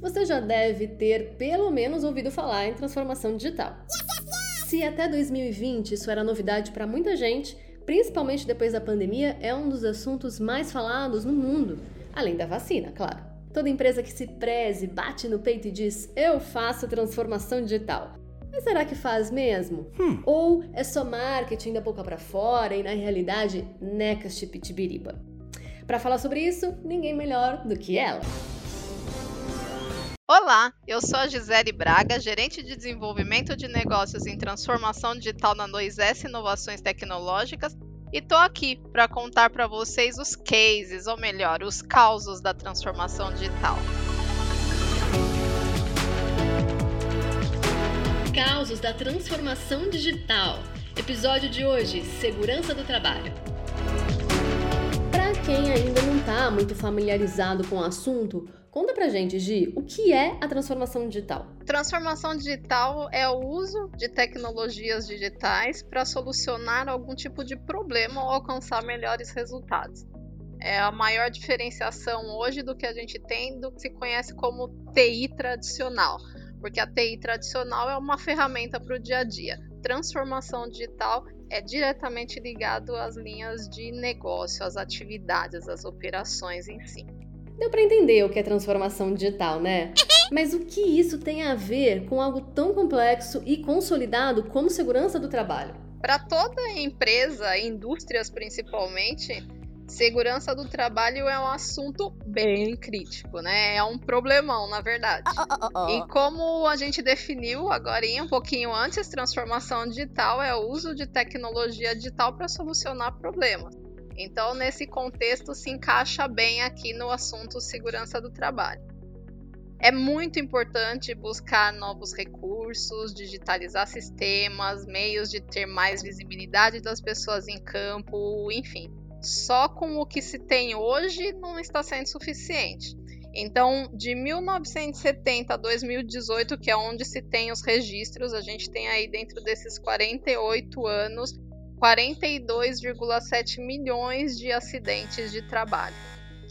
você já deve ter pelo menos ouvido falar em transformação digital. Se até 2020 isso era novidade para muita gente, principalmente depois da pandemia, é um dos assuntos mais falados no mundo, além da vacina, claro. Toda empresa que se preze, bate no peito e diz: Eu faço transformação digital. Mas será que faz mesmo? Hum. Ou é só marketing da boca para fora e na realidade necas pitibiriba? Para falar sobre isso, ninguém melhor do que ela. Olá, eu sou a Gisele Braga, gerente de desenvolvimento de negócios em transformação digital na 2S Inovações Tecnológicas e tô aqui para contar para vocês os cases, ou melhor, os causos da transformação digital. Causos da transformação digital. Episódio de hoje: Segurança do trabalho. Para quem ainda não está muito familiarizado com o assunto, Conta pra gente, Gi, o que é a transformação digital? Transformação digital é o uso de tecnologias digitais para solucionar algum tipo de problema ou alcançar melhores resultados. É a maior diferenciação hoje do que a gente tem do que se conhece como TI tradicional, porque a TI tradicional é uma ferramenta para o dia a dia. Transformação digital é diretamente ligado às linhas de negócio, às atividades, às operações em si. Deu para entender o que é transformação digital, né? Mas o que isso tem a ver com algo tão complexo e consolidado como segurança do trabalho? Para toda empresa, indústrias principalmente, segurança do trabalho é um assunto bem crítico, né? É um problemão, na verdade. Oh, oh, oh, e como a gente definiu agora um pouquinho antes, transformação digital é o uso de tecnologia digital para solucionar problemas. Então, nesse contexto, se encaixa bem aqui no assunto segurança do trabalho. É muito importante buscar novos recursos, digitalizar sistemas, meios de ter mais visibilidade das pessoas em campo, enfim. Só com o que se tem hoje não está sendo suficiente. Então, de 1970 a 2018, que é onde se tem os registros, a gente tem aí dentro desses 48 anos 42,7 milhões de acidentes de trabalho.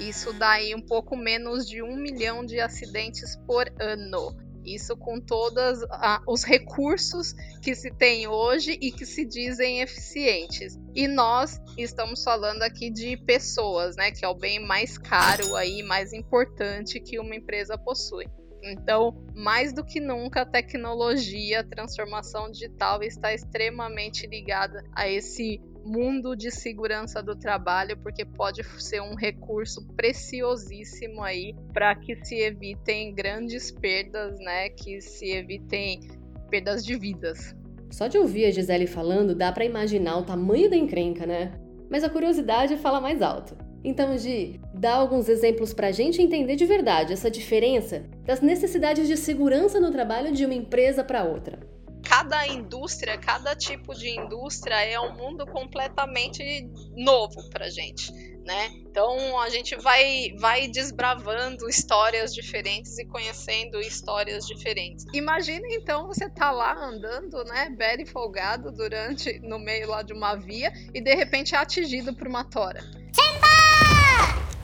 Isso dá aí um pouco menos de um milhão de acidentes por ano. Isso com todos os recursos que se tem hoje e que se dizem eficientes. E nós estamos falando aqui de pessoas, né? Que é o bem mais caro aí, mais importante que uma empresa possui. Então, mais do que nunca, a tecnologia, a transformação digital está extremamente ligada a esse mundo de segurança do trabalho, porque pode ser um recurso preciosíssimo aí para que se evitem grandes perdas, né? Que se evitem perdas de vidas. Só de ouvir a Gisele falando, dá para imaginar o tamanho da encrenca, né? Mas a curiosidade fala mais alto. Então, Gi, dá alguns exemplos para a gente entender de verdade essa diferença das necessidades de segurança no trabalho de uma empresa para outra. Cada indústria, cada tipo de indústria é um mundo completamente novo para gente. Né? Então a gente vai, vai desbravando histórias diferentes e conhecendo histórias diferentes. Imagina então você tá lá andando, né, belo folgado durante no meio lá de uma via e de repente é atingido por uma tora.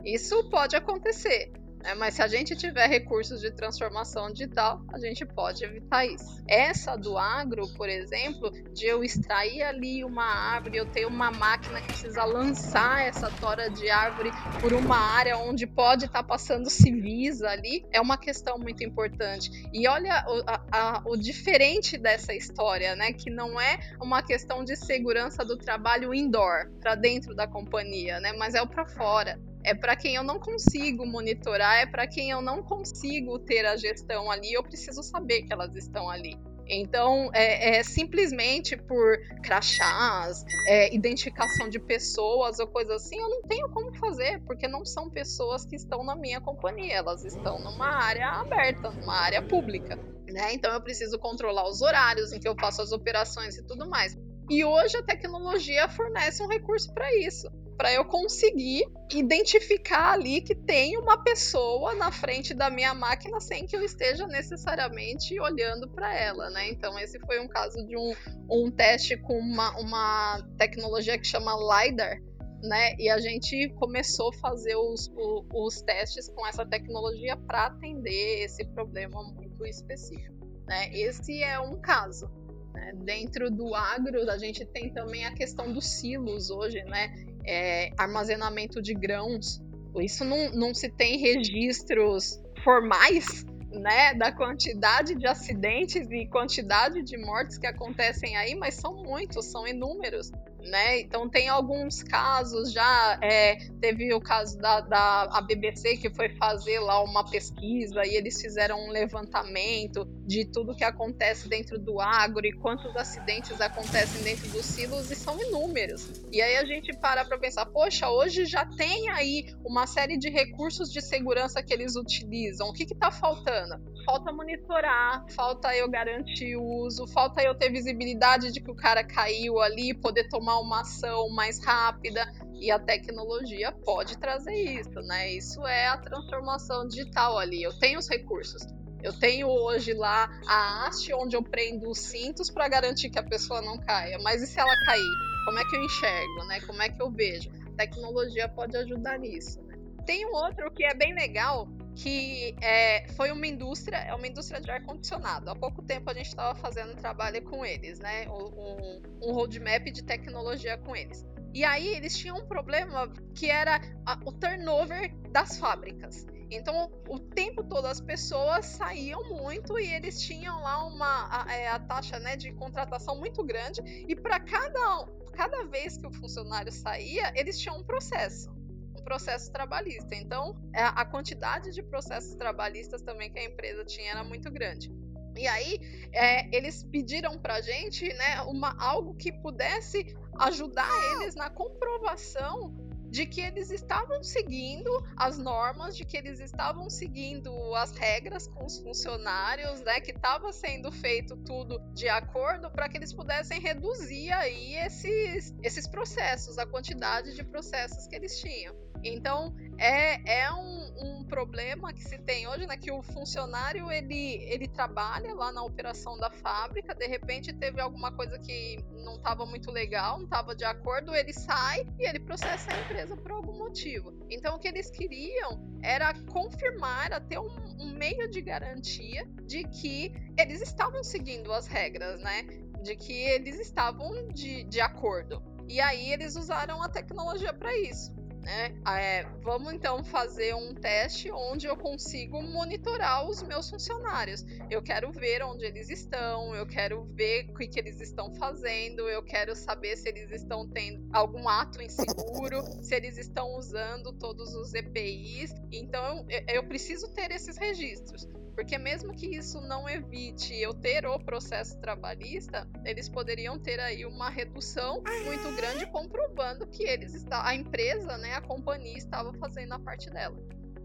Isso pode acontecer. Né? Mas se a gente tiver recursos de transformação digital, a gente pode evitar isso. Essa do agro, por exemplo, de eu extrair ali uma árvore, eu tenho uma máquina que precisa lançar essa tora de árvore por uma área onde pode estar tá passando civis ali, é uma questão muito importante. E olha o, a, a, o diferente dessa história, né? Que não é uma questão de segurança do trabalho indoor, para dentro da companhia, né? Mas é o para fora é para quem eu não consigo monitorar, é para quem eu não consigo ter a gestão ali, eu preciso saber que elas estão ali. Então, é, é simplesmente por crachás, é, identificação de pessoas ou coisa assim, eu não tenho como fazer, porque não são pessoas que estão na minha companhia, elas estão numa área aberta, numa área pública. Né? Então, eu preciso controlar os horários em que eu faço as operações e tudo mais. E hoje a tecnologia fornece um recurso para isso para eu conseguir identificar ali que tem uma pessoa na frente da minha máquina sem que eu esteja necessariamente olhando para ela, né? Então esse foi um caso de um, um teste com uma, uma tecnologia que chama LiDAR, né? E a gente começou a fazer os, os, os testes com essa tecnologia para atender esse problema muito específico. Né? Esse é um caso. Né? Dentro do agro, a gente tem também a questão dos silos hoje, né? É, armazenamento de grãos. Isso não, não se tem registros formais né, da quantidade de acidentes e quantidade de mortes que acontecem aí, mas são muitos, são inúmeros né? Então tem alguns casos já, é, teve o caso da, da a BBC que foi fazer lá uma pesquisa e eles fizeram um levantamento de tudo que acontece dentro do agro e quantos acidentes acontecem dentro dos silos e são inúmeros. E aí a gente para para pensar, poxa, hoje já tem aí uma série de recursos de segurança que eles utilizam. O que está faltando? Falta monitorar, falta eu garantir o uso, falta eu ter visibilidade de que o cara caiu ali, poder tomar tomar uma ação mais rápida e a tecnologia pode trazer isso, né? Isso é a transformação digital ali. Eu tenho os recursos. Eu tenho hoje lá a haste onde eu prendo os cintos para garantir que a pessoa não caia. Mas e se ela cair? Como é que eu enxergo, né? Como é que eu vejo? A tecnologia pode ajudar nisso. Né? Tem um outro que é bem legal, que é, foi uma indústria, é uma indústria de ar-condicionado. Há pouco tempo a gente estava fazendo trabalho com eles, né? Um, um roadmap de tecnologia com eles. E aí eles tinham um problema que era a, o turnover das fábricas. Então, o tempo todo as pessoas saíam muito e eles tinham lá uma a, é, a taxa né, de contratação muito grande. E para cada, cada vez que o funcionário saía, eles tinham um processo processo trabalhista. Então, é, a quantidade de processos trabalhistas também que a empresa tinha era muito grande. E aí, é, eles pediram para a gente né, uma, algo que pudesse ajudar eles na comprovação de que eles estavam seguindo as normas, de que eles estavam seguindo as regras com os funcionários, né, que estava sendo feito tudo de acordo para que eles pudessem reduzir aí esses, esses processos, a quantidade de processos que eles tinham. Então, é, é um, um, problema que se tem hoje, né? Que o funcionário, ele, ele trabalha lá na operação da fábrica, de repente teve alguma coisa que não estava muito legal, não estava de acordo, ele sai e ele processa a empresa por algum motivo. Então, o que eles queriam era confirmar, era ter um, um meio de garantia de que eles estavam seguindo as regras, né? De que eles estavam de, de acordo. E aí eles usaram a tecnologia para isso. Né? É, vamos então fazer um teste onde eu consigo monitorar os meus funcionários. Eu quero ver onde eles estão, eu quero ver o que, que eles estão fazendo, eu quero saber se eles estão tendo algum ato inseguro, se eles estão usando todos os EPIs. Então eu, eu preciso ter esses registros. Porque mesmo que isso não evite eu ter o processo trabalhista, eles poderiam ter aí uma redução muito grande comprovando que eles está, a empresa, né, a companhia estava fazendo a parte dela.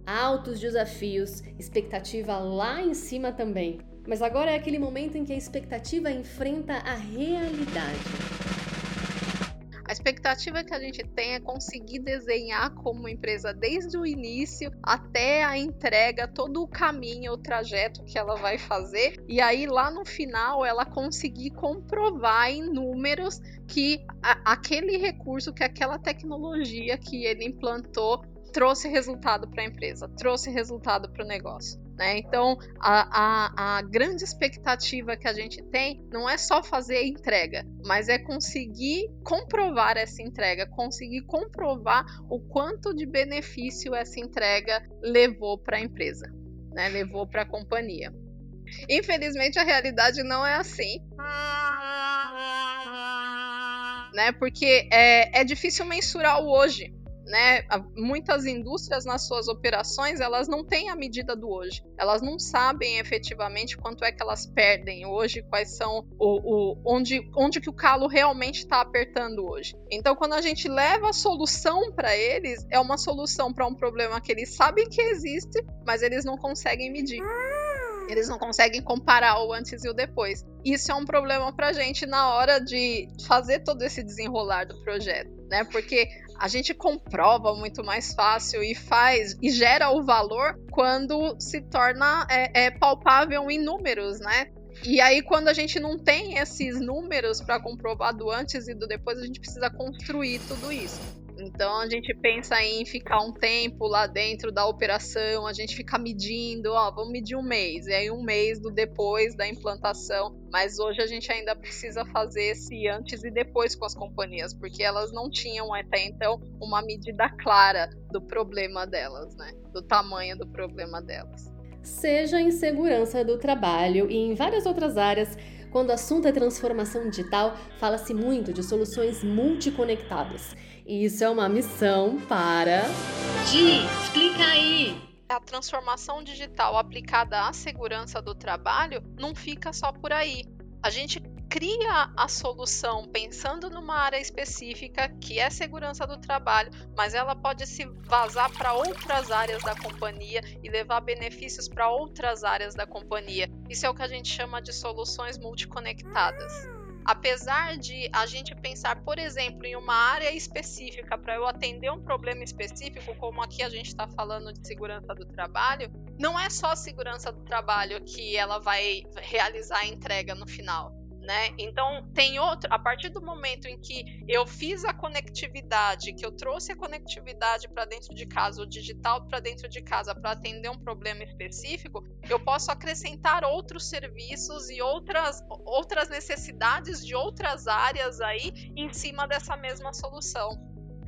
Altos desafios, expectativa lá em cima também. Mas agora é aquele momento em que a expectativa enfrenta a realidade. A expectativa que a gente tem é conseguir desenhar como empresa desde o início até a entrega, todo o caminho, o trajeto que ela vai fazer, e aí lá no final ela conseguir comprovar em números que a, aquele recurso, que aquela tecnologia que ele implantou trouxe resultado para a empresa, trouxe resultado para o negócio. Né? Então, a, a, a, grande expectativa que a gente tem não é só fazer a entrega, mas é conseguir comprovar essa entrega, conseguir comprovar o quanto de benefício essa entrega levou para a empresa, né? levou para a companhia. Infelizmente, a realidade não é assim. Né? Porque é, é difícil mensurar o hoje né? Muitas indústrias nas suas operações elas não têm a medida do hoje. Elas não sabem efetivamente quanto é que elas perdem hoje, quais são o, o onde, onde que o calo realmente está apertando hoje. Então, quando a gente leva a solução para eles, é uma solução para um problema que eles sabem que existe, mas eles não conseguem medir. Eles não conseguem comparar o antes e o depois. Isso é um problema para a gente na hora de fazer todo esse desenrolar do projeto, né? Porque a gente comprova muito mais fácil e faz e gera o valor quando se torna é, é palpável em números, né? E aí, quando a gente não tem esses números para comprovar do antes e do depois, a gente precisa construir tudo isso. Então a gente pensa em ficar um tempo lá dentro da operação, a gente fica medindo, ó, vamos medir um mês, e aí um mês do depois da implantação. Mas hoje a gente ainda precisa fazer esse antes e depois com as companhias, porque elas não tinham até então uma medida clara do problema delas, né? Do tamanho do problema delas. Seja em segurança do trabalho e em várias outras áreas, quando o assunto é transformação digital, fala-se muito de soluções multiconectadas. E isso é uma missão para. Gi, explica aí! A transformação digital aplicada à segurança do trabalho não fica só por aí. A gente cria a solução pensando numa área específica, que é segurança do trabalho, mas ela pode se vazar para outras áreas da companhia e levar benefícios para outras áreas da companhia. Isso é o que a gente chama de soluções multiconectadas. Apesar de a gente pensar, por exemplo, em uma área específica para eu atender um problema específico, como aqui a gente está falando de segurança do trabalho, não é só a segurança do trabalho que ela vai realizar a entrega no final né? Então tem outro, a partir do momento em que eu fiz a conectividade, que eu trouxe a conectividade para dentro de casa, o digital para dentro de casa para atender um problema específico, eu posso acrescentar outros serviços e outras outras necessidades de outras áreas aí em cima dessa mesma solução.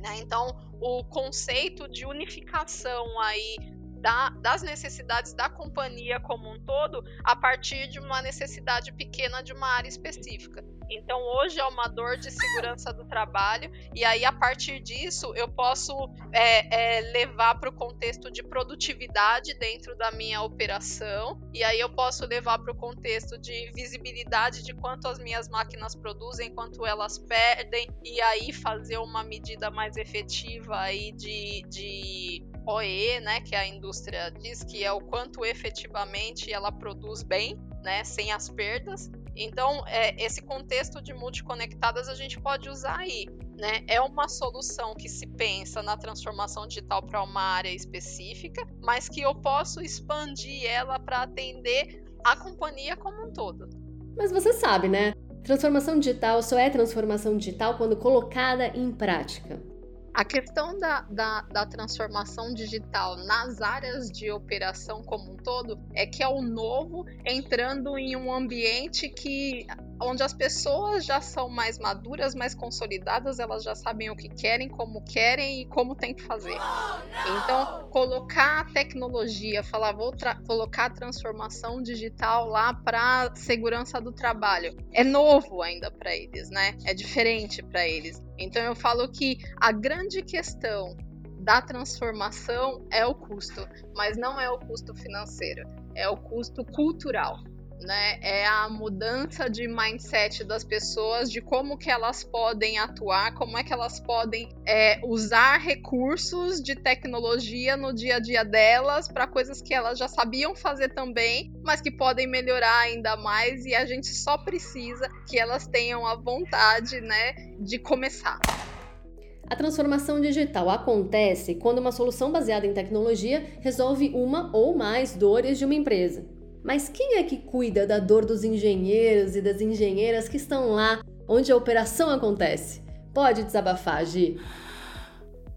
Né? Então, o conceito de unificação aí da, das necessidades da companhia como um todo a partir de uma necessidade pequena de uma área específica. Então, hoje é uma dor de segurança do trabalho, e aí, a partir disso, eu posso é, é, levar para o contexto de produtividade dentro da minha operação, e aí eu posso levar para o contexto de visibilidade de quanto as minhas máquinas produzem, quanto elas perdem, e aí fazer uma medida mais efetiva aí de, de OE, né, que a indústria diz que é o quanto efetivamente ela produz bem, né, sem as perdas. Então, é, esse contexto de multiconectadas a gente pode usar aí. Né? É uma solução que se pensa na transformação digital para uma área específica, mas que eu posso expandir ela para atender a companhia como um todo. Mas você sabe, né? Transformação digital só é transformação digital quando colocada em prática. A questão da, da, da, transformação digital nas áreas de operação como um todo é que é o novo entrando em um ambiente que onde as pessoas já são mais maduras, mais consolidadas, elas já sabem o que querem, como querem e como tem que fazer. Então, colocar a tecnologia, falar, vou colocar a transformação digital lá para segurança do trabalho, é novo ainda para eles, né? É diferente para eles. Então, eu falo que a grande questão da transformação é o custo, mas não é o custo financeiro, é o custo cultural né? É a mudança de mindset das pessoas, de como que elas podem atuar, como é que elas podem é, usar recursos de tecnologia no dia a dia delas para coisas que elas já sabiam fazer também, mas que podem melhorar ainda mais e a gente só precisa que elas tenham a vontade, né, de começar. A transformação digital acontece quando uma solução baseada em tecnologia resolve uma ou mais dores de uma empresa. Mas quem é que cuida da dor dos engenheiros e das engenheiras que estão lá onde a operação acontece? Pode desabafar, Gi.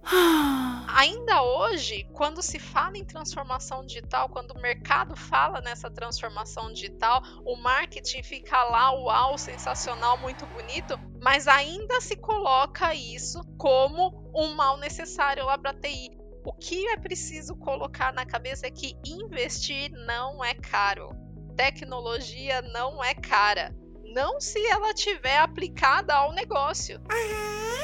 Ainda hoje, quando se fala em transformação digital, quando o mercado fala nessa transformação digital, o marketing fica lá, uau, sensacional, muito bonito, mas ainda se coloca isso como um mal necessário lá para TI. O que é preciso colocar na cabeça é que investir não é caro. Tecnologia não é cara. Não se ela tiver aplicada ao negócio.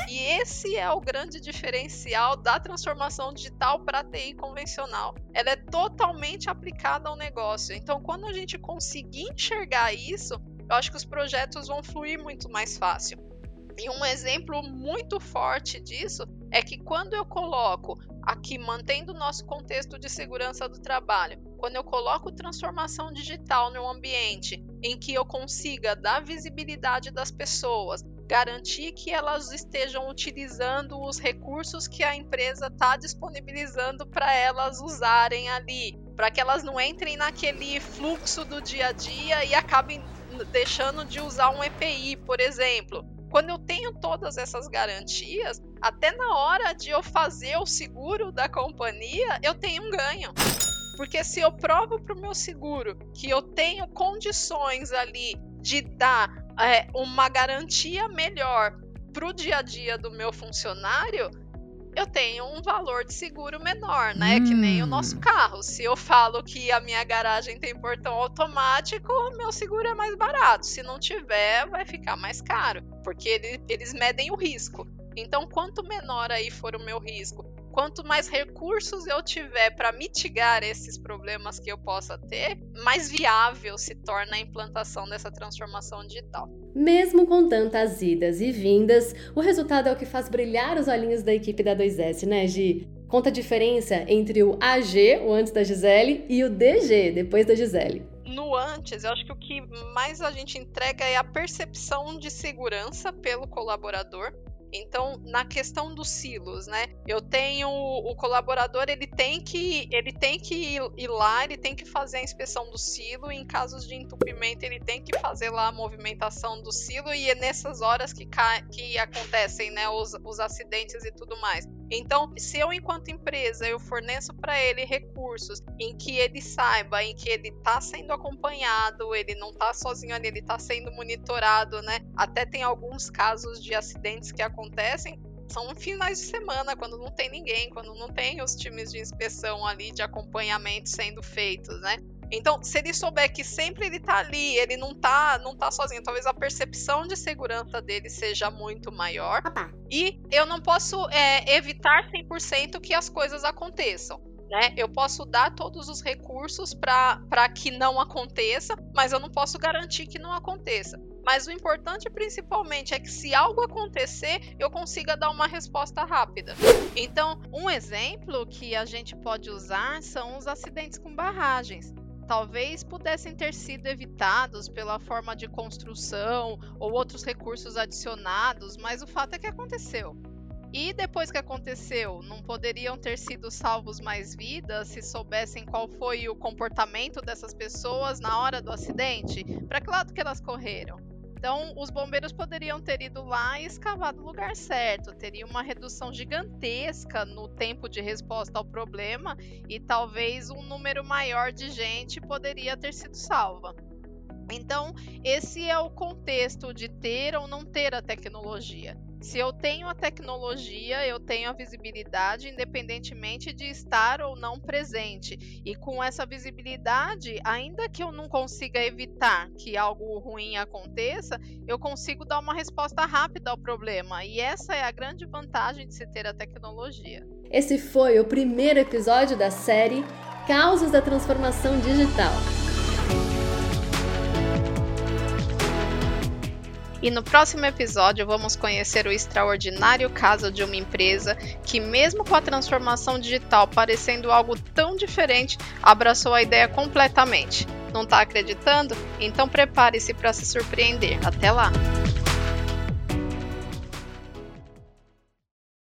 E esse é o grande diferencial da transformação digital para TI convencional. Ela é totalmente aplicada ao negócio. Então, quando a gente conseguir enxergar isso, eu acho que os projetos vão fluir muito mais fácil. E um exemplo muito forte disso é que quando eu coloco aqui, mantendo o nosso contexto de segurança do trabalho, quando eu coloco transformação digital no ambiente em que eu consiga dar visibilidade das pessoas, garantir que elas estejam utilizando os recursos que a empresa está disponibilizando para elas usarem ali, para que elas não entrem naquele fluxo do dia a dia e acabem deixando de usar um EPI, por exemplo quando eu tenho todas essas garantias, até na hora de eu fazer o seguro da companhia, eu tenho um ganho. Porque se eu provo para o meu seguro que eu tenho condições ali de dar é, uma garantia melhor para o dia a dia do meu funcionário, eu tenho um valor de seguro menor, né? Hum. Que nem o nosso hum. carro. Se eu falo que a minha garagem tem portão automático, meu seguro é mais barato. Se não tiver, vai ficar mais caro, porque ele, eles medem o risco. Então, quanto menor aí for o meu risco, quanto mais recursos eu tiver para mitigar esses problemas que eu possa ter, mais viável se torna a implantação dessa transformação digital. Mesmo com tantas idas e vindas, o resultado é o que faz brilhar os olhinhos da equipe da 2S, né, Gi? Conta a diferença entre o AG, o antes da Gisele, e o DG, depois da Gisele. No antes, eu acho que o que mais a gente entrega é a percepção de segurança pelo colaborador. Então, na questão dos silos, né? Eu tenho o colaborador, ele tem que ele tem que ir lá, ele tem que fazer a inspeção do silo, em casos de entupimento, ele tem que fazer lá a movimentação do silo e é nessas horas que, que acontecem, né, os, os acidentes e tudo mais. Então, se eu, enquanto empresa, eu forneço para ele recursos em que ele saiba, em que ele está sendo acompanhado, ele não está sozinho ali, ele está sendo monitorado, né? Até tem alguns casos de acidentes que acontecem são finais de semana, quando não tem ninguém, quando não tem os times de inspeção ali, de acompanhamento sendo feitos, né? Então, se ele souber que sempre ele tá ali, ele não tá, não tá sozinho, talvez a percepção de segurança dele seja muito maior. Opa. E eu não posso é, evitar 100% que as coisas aconteçam. Né? Eu posso dar todos os recursos para que não aconteça, mas eu não posso garantir que não aconteça. Mas o importante principalmente é que se algo acontecer, eu consiga dar uma resposta rápida. Então, um exemplo que a gente pode usar são os acidentes com barragens talvez pudessem ter sido evitados pela forma de construção ou outros recursos adicionados, mas o fato é que aconteceu. E depois que aconteceu, não poderiam ter sido salvos mais vidas se soubessem qual foi o comportamento dessas pessoas na hora do acidente? Para que lado que elas correram? Então, os bombeiros poderiam ter ido lá e escavado o lugar certo, teria uma redução gigantesca no tempo de resposta ao problema e talvez um número maior de gente poderia ter sido salva. Então, esse é o contexto de ter ou não ter a tecnologia. Se eu tenho a tecnologia, eu tenho a visibilidade, independentemente de estar ou não presente. E com essa visibilidade, ainda que eu não consiga evitar que algo ruim aconteça, eu consigo dar uma resposta rápida ao problema. E essa é a grande vantagem de se ter a tecnologia. Esse foi o primeiro episódio da série Causas da Transformação Digital. E no próximo episódio vamos conhecer o extraordinário caso de uma empresa que, mesmo com a transformação digital parecendo algo tão diferente, abraçou a ideia completamente. Não está acreditando? Então prepare-se para se surpreender. Até lá!